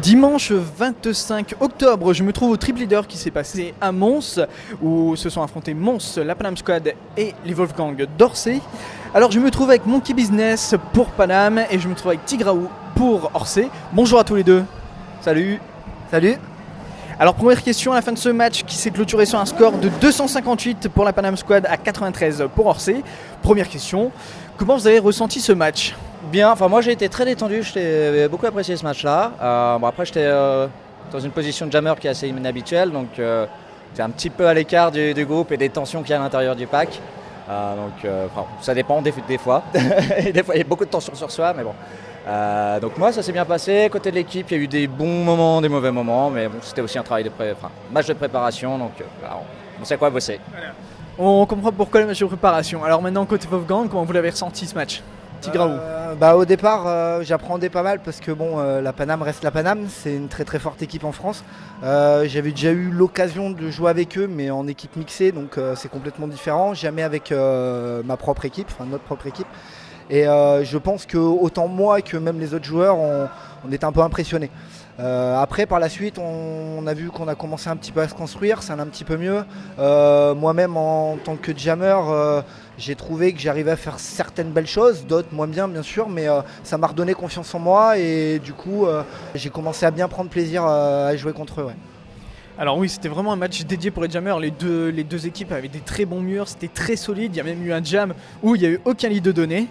Dimanche 25 octobre, je me trouve au triple leader qui s'est passé à Mons, où se sont affrontés Mons, la Panam Squad et les Wolfgang d'Orsay. Alors je me trouve avec Monkey Business pour Panam et je me trouve avec Tigraou pour Orsay. Bonjour à tous les deux. Salut. Salut. Alors première question à la fin de ce match qui s'est clôturé sur un score de 258 pour la Panam Squad à 93 pour Orsay. Première question, comment vous avez ressenti ce match? Bien, enfin moi j'ai été très détendu, j'ai beaucoup apprécié ce match-là. Euh, bon, après j'étais euh, dans une position de jammer qui est assez inhabituelle, donc euh, c'est un petit peu à l'écart du, groupe et des tensions qu'il y a à l'intérieur du pack. Euh, donc ça dépend des, fois. des fois il y a beaucoup de tensions sur soi, mais bon. Donc moi ça s'est bien passé, côté de l'équipe il y a eu des bons moments, des mauvais moments, mais bon, c'était aussi un travail de pré match de préparation, donc on sait quoi bosser. On comprend pourquoi le match de préparation. Alors maintenant côté Wolfgang, comment vous l'avez ressenti ce match? Euh, bah, Au départ, euh, j'apprenais pas mal parce que bon, euh, la Paname reste la Paname, c'est une très très forte équipe en France. Euh, J'avais déjà eu l'occasion de jouer avec eux, mais en équipe mixée, donc c'est complètement différent. Jamais avec ma propre équipe, enfin notre propre équipe. Et je pense que autant moi que même les autres joueurs, on, était un peu impressionnés. Après, par la suite, on, a vu qu'on a commencé un petit peu à se construire, ça allait un petit peu mieux. Moi-même, en tant que jammer, j'ai trouvé que j'arrivais à faire certaines belles choses, d'autres moins bien, bien sûr, mais euh, ça m'a redonné confiance en moi et du coup, euh, j'ai commencé à bien prendre plaisir à jouer contre eux. Alors oui, c'était vraiment un match dédié pour les jammers. Les deux, équipes avaient des très bons murs, c'était très solide. Il y a même eu un jam où il n'y a eu aucun lead de données.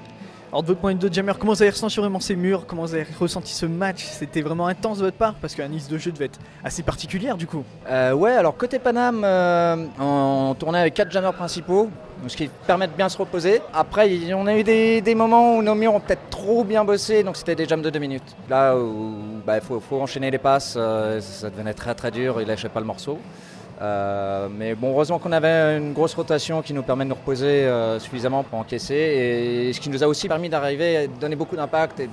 Alors de votre point de vue jammer, comment vous avez ressenti vraiment ces murs? Comment vous avez ressenti ce match? C'était vraiment intense de votre part? Parce qu'un liste de jeu devait être assez particulière du coup. Euh, ouais, alors côté Paname, euh, on tournait avec 4 jammers principaux, ce qui permet de bien se reposer. Après, on a eu des, moments où nos murs ont peut-être trop bien bossé, donc c'était des jams de 2 minutes. Là où il bah, faut, faut, enchaîner les passes, euh, ça devenait très très dur, il lâchait pas le morceau. Euh, mais bon, heureusement qu'on avait une grosse rotation qui nous permet de nous reposer euh, suffisamment pour encaisser et ce qui nous a aussi permis d'arriver à donner beaucoup d'impact et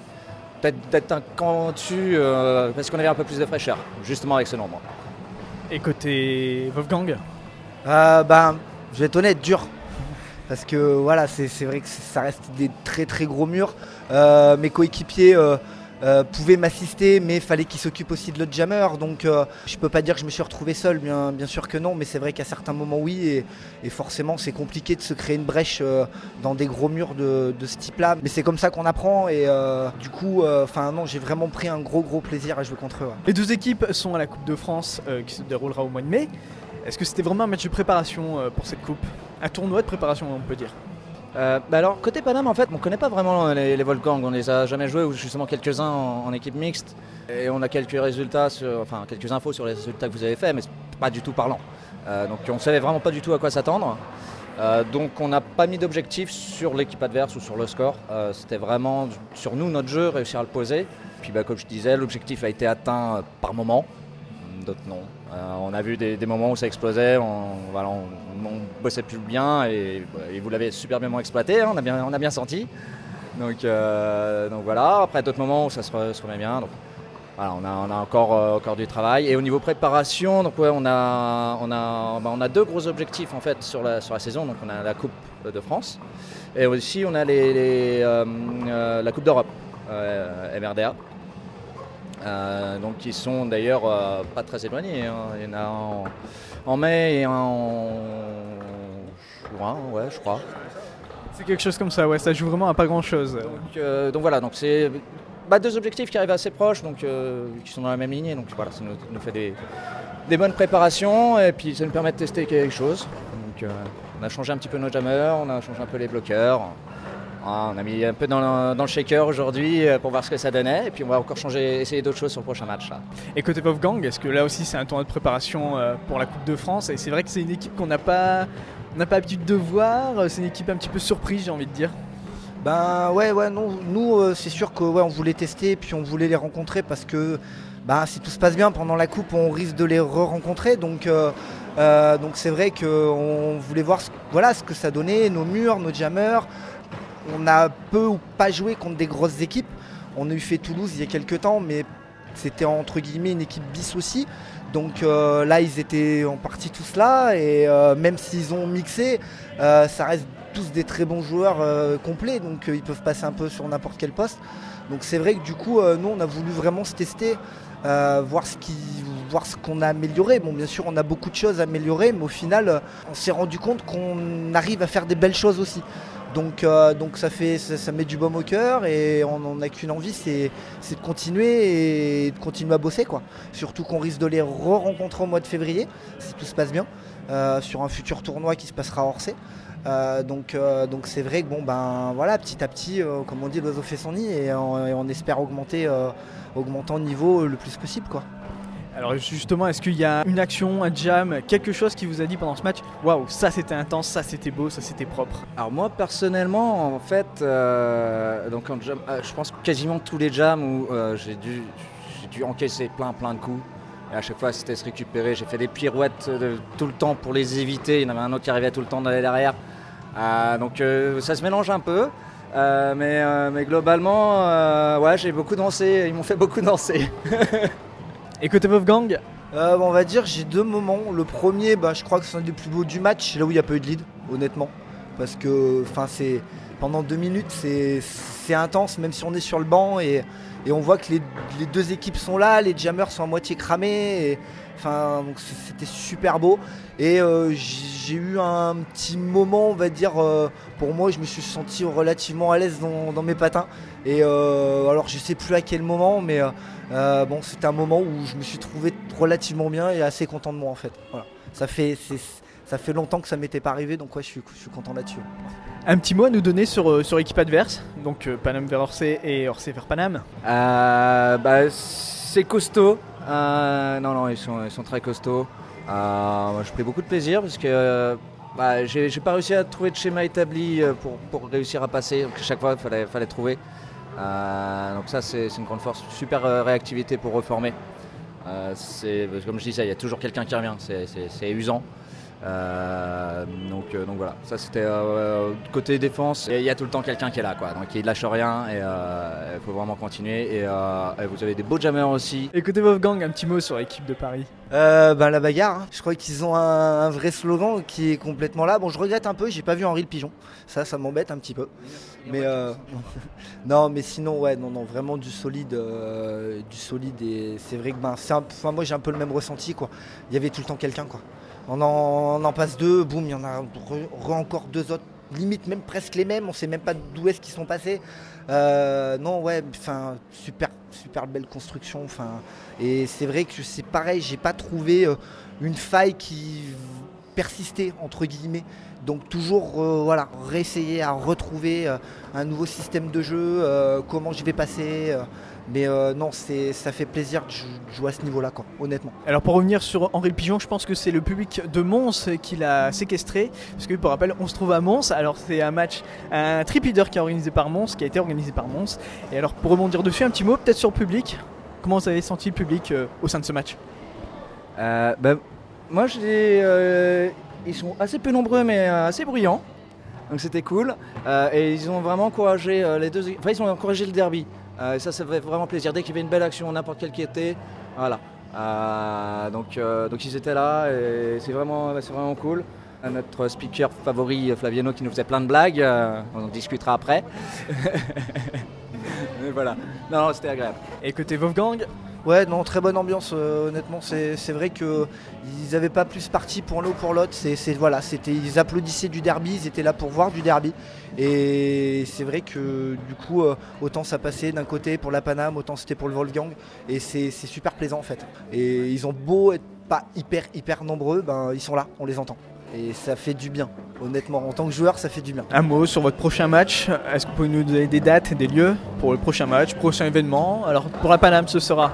peut-être d'être un camp dessus euh, parce qu'on avait un peu plus de fraîcheur, justement avec ce nombre. Et côté Wolfgang euh, ben, Je vais être honnête, dur. Parce que voilà, c'est vrai que ça reste des très très gros murs. Euh, mes coéquipiers euh, pouvaient m'assister, mais fallait qu'ils s'occupent aussi de l'autre jammer. Donc euh, je peux pas dire que je me suis retrouvé seul, bien, sûr que non, mais c'est vrai qu'à certains moments oui, et, forcément c'est compliqué de se créer une brèche euh, dans des gros murs de, de ce type-là. Mais c'est comme ça qu'on apprend, et du coup, enfin non, j'ai vraiment pris un gros gros plaisir à jouer contre eux. Les deux équipes sont à la Coupe de France qui se déroulera au mois de mai. Est-ce que c'était vraiment un match de préparation pour cette coupe? Un tournoi de préparation, on peut dire euh, bah alors côté Paname en fait on connaît pas vraiment les, les Volcans, on les a jamais joués ou justement quelques-uns en, équipe mixte et on a quelques résultats, sur, quelques infos sur les résultats que vous avez fait mais pas du tout parlant. Euh, donc on savait vraiment pas du tout à quoi s'attendre. Euh, donc on n'a pas mis d'objectif sur l'équipe adverse ou sur le score. C'était vraiment sur nous notre jeu réussir à le poser. Puis bah, comme je disais l'objectif a été atteint par moment, d'autres non. Euh, on a vu des, moments où ça explosait, on, voilà, on, on bossait plus bien et, vous l'avez super bien exploité, hein, on, a bien, on a bien senti. Donc, euh, voilà, après d'autres moments où ça se, remet bien. Donc, on a, euh, encore du travail. Et au niveau préparation, donc bah, on a deux gros objectifs en fait sur la, saison. Donc on a la Coupe de France et aussi on a la Coupe d'Europe, MRDA. Euh, donc qui sont d'ailleurs euh, pas très éloignés. Hein. Il y en a en, en, mai et un en juin, ouais, je crois. C'est quelque chose comme ça, ouais, ça joue vraiment à pas grand chose. Donc, euh, donc voilà, donc c'est bah, deux objectifs qui arrivent assez proches, donc qui sont dans la même lignée. Donc voilà, ça nous, nous fait des, des, bonnes préparations et puis ça nous permet de tester quelque chose. Donc on a changé un petit peu nos jammers, on a changé un peu les bloqueurs. Ah, on a mis un peu dans le, dans le shaker aujourd'hui euh, pour voir ce que ça donnait et puis on va encore changer, essayer d'autres choses sur le prochain match. Là. Et côté Wolfgang, est-ce que là aussi c'est un tournoi de préparation euh, pour la Coupe de France? Et c'est vrai que c'est une équipe qu'on n'a pas, on n'a pas l'habitude de voir, c'est une équipe un petit peu surprise j'ai envie de dire. Ben ouais, ouais, non, nous euh, c'est sûr que ouais, on voulait tester et puis on voulait les rencontrer parce que ben, si tout se passe bien pendant la coupe, on risque de les re-rencontrer. Donc euh, euh, donc c'est vrai qu'on voulait voir ce, voilà, ce que ça donnait, nos murs, nos jammers. On a peu ou pas joué contre des grosses équipes. On a eu fait Toulouse il y a quelques temps, mais c'était entre guillemets une équipe bis aussi. Donc euh, là, ils étaient en partie tous là, et euh, même s'ils ont mixé, euh, ça reste tous des très bons joueurs complets, donc ils peuvent passer un peu sur n'importe quel poste. Donc c'est vrai que du coup, nous, on a voulu vraiment se tester, voir ce voir ce qu'on a amélioré. Bon, bien sûr, on a beaucoup de choses à améliorer, mais au final, on s'est rendu compte qu'on arrive à faire des belles choses aussi. Donc, euh, donc ça, fait, ça, met du baume au cœur et on n'a qu'une envie, c'est de continuer et de continuer à bosser. Quoi. Surtout qu'on risque de les re-rencontrer au mois de février, si tout se passe bien, euh, sur un futur tournoi qui se passera à Orsay. Euh, donc donc c'est vrai que bon ben voilà petit à petit comme on dit l'oiseau fait son nid et on, espère augmenter en niveau le plus possible quoi. Alors justement, est-ce qu'il y a une action, un jam, quelque chose qui vous a dit pendant ce match Waouh, ça c'était intense, ça c'était beau, ça c'était propre? Alors moi personnellement, en fait, euh, donc euh, je pense quasiment tous les jams où euh, j'ai dû, dû encaisser plein plein de coups. Et à chaque fois c'était se récupérer. J'ai fait des pirouettes tout le temps pour les éviter. Il y en avait un autre qui arrivait tout le temps d'aller derrière. donc ça se mélange un peu. mais, mais globalement, ouais, j'ai beaucoup dansé. Ils m'ont fait beaucoup danser. Et côté Wolfgang? Euh, On va dire j'ai deux moments. Le premier, bah, je crois que c'est un des plus beaux du match, là où il n'y a pas eu de lead, honnêtement. Parce que c'est pendant deux minutes, c'est intense, même si on est sur le banc et, on voit que les, deux équipes sont là, les jammers sont à moitié cramés. enfin, c'était super beau. Et euh, j'ai eu un petit moment, on va dire, euh, pour moi, je me suis senti relativement à l'aise dans, mes patins. Et alors, je sais plus à quel moment, mais euh, bon, c'était un moment où je me suis trouvé relativement bien et assez content de moi en fait. Ça fait, ça fait longtemps que ça m'était pas arrivé, donc ouais, je suis, je suis content là-dessus. Un petit mot à nous donner sur, euh, sur l'équipe adverse, donc euh, Paname vers Orsay et Orsay vers Paname bah, C'est costaud. non, non, ils sont, ils sont très costauds. moi, je pris beaucoup de plaisir parce que bah, j'ai pas réussi à trouver de schéma établi pour, pour réussir à passer. Donc, à chaque fois, il fallait, fallait trouver. Euh, donc ça c'est une grande force, super euh, réactivité pour reformer. Euh, comme je disais, il y a toujours quelqu'un qui revient, c'est usant. Euh, donc, euh, donc, voilà, ça c'était euh, côté défense. Il y a tout le temps quelqu'un qui est là, quoi. Donc il lâche rien et il faut vraiment continuer. Et, vous avez des beaux jammers aussi. Écoutez Wolfgang, un petit mot sur l'équipe de Paris. ben, la bagarre, hein. je crois qu'ils ont un, vrai slogan qui est complètement là. Bon, je regrette un peu, j'ai pas vu Henri le Pigeon. Ça, ça m'embête un petit peu. Mais non, mais sinon, ouais, non, non, vraiment du solide, du solide. Et c'est vrai que ben, un, moi j'ai un peu le même ressenti, quoi. Il y avait tout le temps quelqu'un, quoi. On en, passe deux, boum, il y en a encore deux autres, limite même presque les mêmes, on sait même pas d'où est-ce qu'ils sont passés. Euh, non, ouais, enfin, super, super belle construction. Et c'est vrai que c'est pareil, j'ai pas trouvé euh, une faille qui persistait entre guillemets. Donc toujours, euh, voilà, réessayer à retrouver un nouveau système de jeu, comment je vais passer. Mais euh, non, ça fait plaisir de jouer à ce niveau-là, honnêtement. Alors pour revenir sur Henri Pigeon, je pense que c'est le public de Mons qui l'a séquestré. Parce que pour rappel, on se trouve à Mons. Alors c'est un match, un trip leader qui, est organisé par Mons, qui a été organisé par Mons. Et alors pour rebondir dessus, un petit mot peut-être sur le public. Comment vous avez senti le public euh, au sein de ce match? Euh, ben, Moi, je ils sont assez peu nombreux, mais assez bruyants. Donc c'était cool. et ils ont vraiment encouragé les deux. Enfin, ils ont encouragé le derby. Euh, ça, ça fait vraiment plaisir. Dès qu'il y avait une belle action, n'importe quelle qui était, voilà. Euh, donc, euh, donc ils étaient là et c'est vraiment, vraiment cool. Notre speaker favori, Flaviano, qui nous faisait plein de blagues. on en discutera après. Mais voilà. Non, non c'était agréable. Et côté Wolfgang Ouais, non, très bonne ambiance. Euh, honnêtement, c'est vrai qu'ils n'avaient pas plus parti pour l'un ou pour l'autre. Voilà, c'était ils applaudissaient du derby, ils étaient là pour voir du derby. Et c'est vrai que du coup, euh, autant ça passait d'un côté pour la Paname, autant c'était pour le Wolfgang. Et c'est super plaisant en fait. Et ils ont beau être pas hyper hyper nombreux, ben ils sont là, on les entend. Et ça fait du bien, honnêtement. En tant que joueur, ça fait du bien. Un mot sur votre prochain match. Est-ce que vous pouvez nous donner des dates, des lieux pour le prochain match, prochain événement Alors pour la Paname, ce sera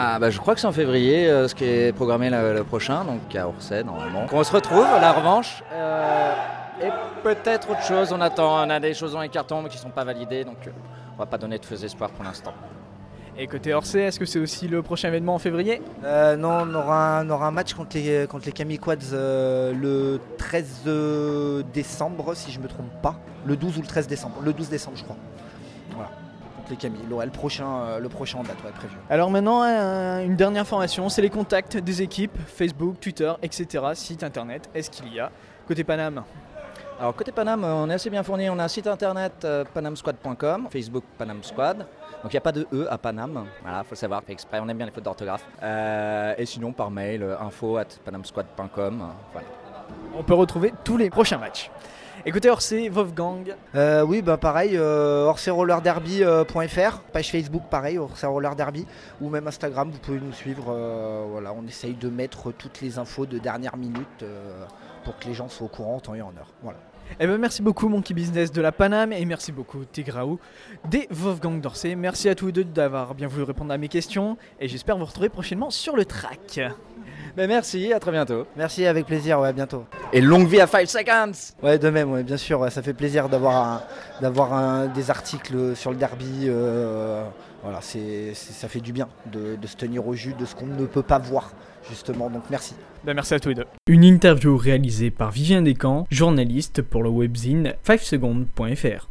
ah bah je crois que c'est en février euh, ce qui est programmé le, prochain, donc à Orsay normalement. on se retrouve, la revanche. Euh, et peut-être autre chose, on attend, on a des choses dans les cartons mais qui ne sont pas validées, donc euh, on va pas donner de faux espoirs pour l'instant. Et côté Orsay, est-ce que c'est aussi le prochain événement en février Non, on aura, un, aura un match contre les, contre les Quads le 13 décembre, si je ne me trompe pas. Le 12 ou le 13 décembre. Le 12 décembre, je crois. Voilà les Camille. Le prochain, euh, le prochain date va être prévu. Alors maintenant, une dernière information, c'est les contacts des équipes, Facebook, Twitter, etc. Site internet, est-ce qu'il y a Côté Paname Alors côté Paname, euh, on est assez bien fourni. On a un site internet euh, panamsquad.com, Facebook Panam Squad. Donc il n'y a pas de E à Panam. Voilà, faut le savoir, fait exprès. On aime bien les fautes d'orthographe. Euh, et sinon par mail, euh, info at panamsquad.com. euh, Voilà. On peut retrouver tous les prochains matchs. Écoutez, Orsay, Wolfgang, Euh, oui, bah pareil, euh, orsayRollerDerby.fr, page Facebook pareil, Orsay Roller Derby, ou même Instagram, vous pouvez nous suivre. euh, voilà, on essaye de mettre toutes les infos de dernière minute euh, pour que les gens soient au courant en temps et en heure. Voilà. Eh ben, merci beaucoup Monkey Business de la Paname et merci beaucoup Tigraou des Wolfgang d'Orsay. Merci à tous les deux d'avoir bien voulu répondre à mes questions et j'espère vous retrouver prochainement sur le track. Ben, merci, à très bientôt. Merci, avec plaisir, ouais, à bientôt. Et longue vie à 5 seconds Ouais, de même, ouais, bien sûr, ouais, ça fait plaisir d'avoir des articles sur le derby. euh, voilà, c'est- ça fait du bien de, de se tenir au jus de ce qu'on ne peut pas voir, justement. Donc merci. Ben, merci à tous les deux. Une interview réalisée par Vivien Descamps, journaliste pour le webzine 5secondes.fr.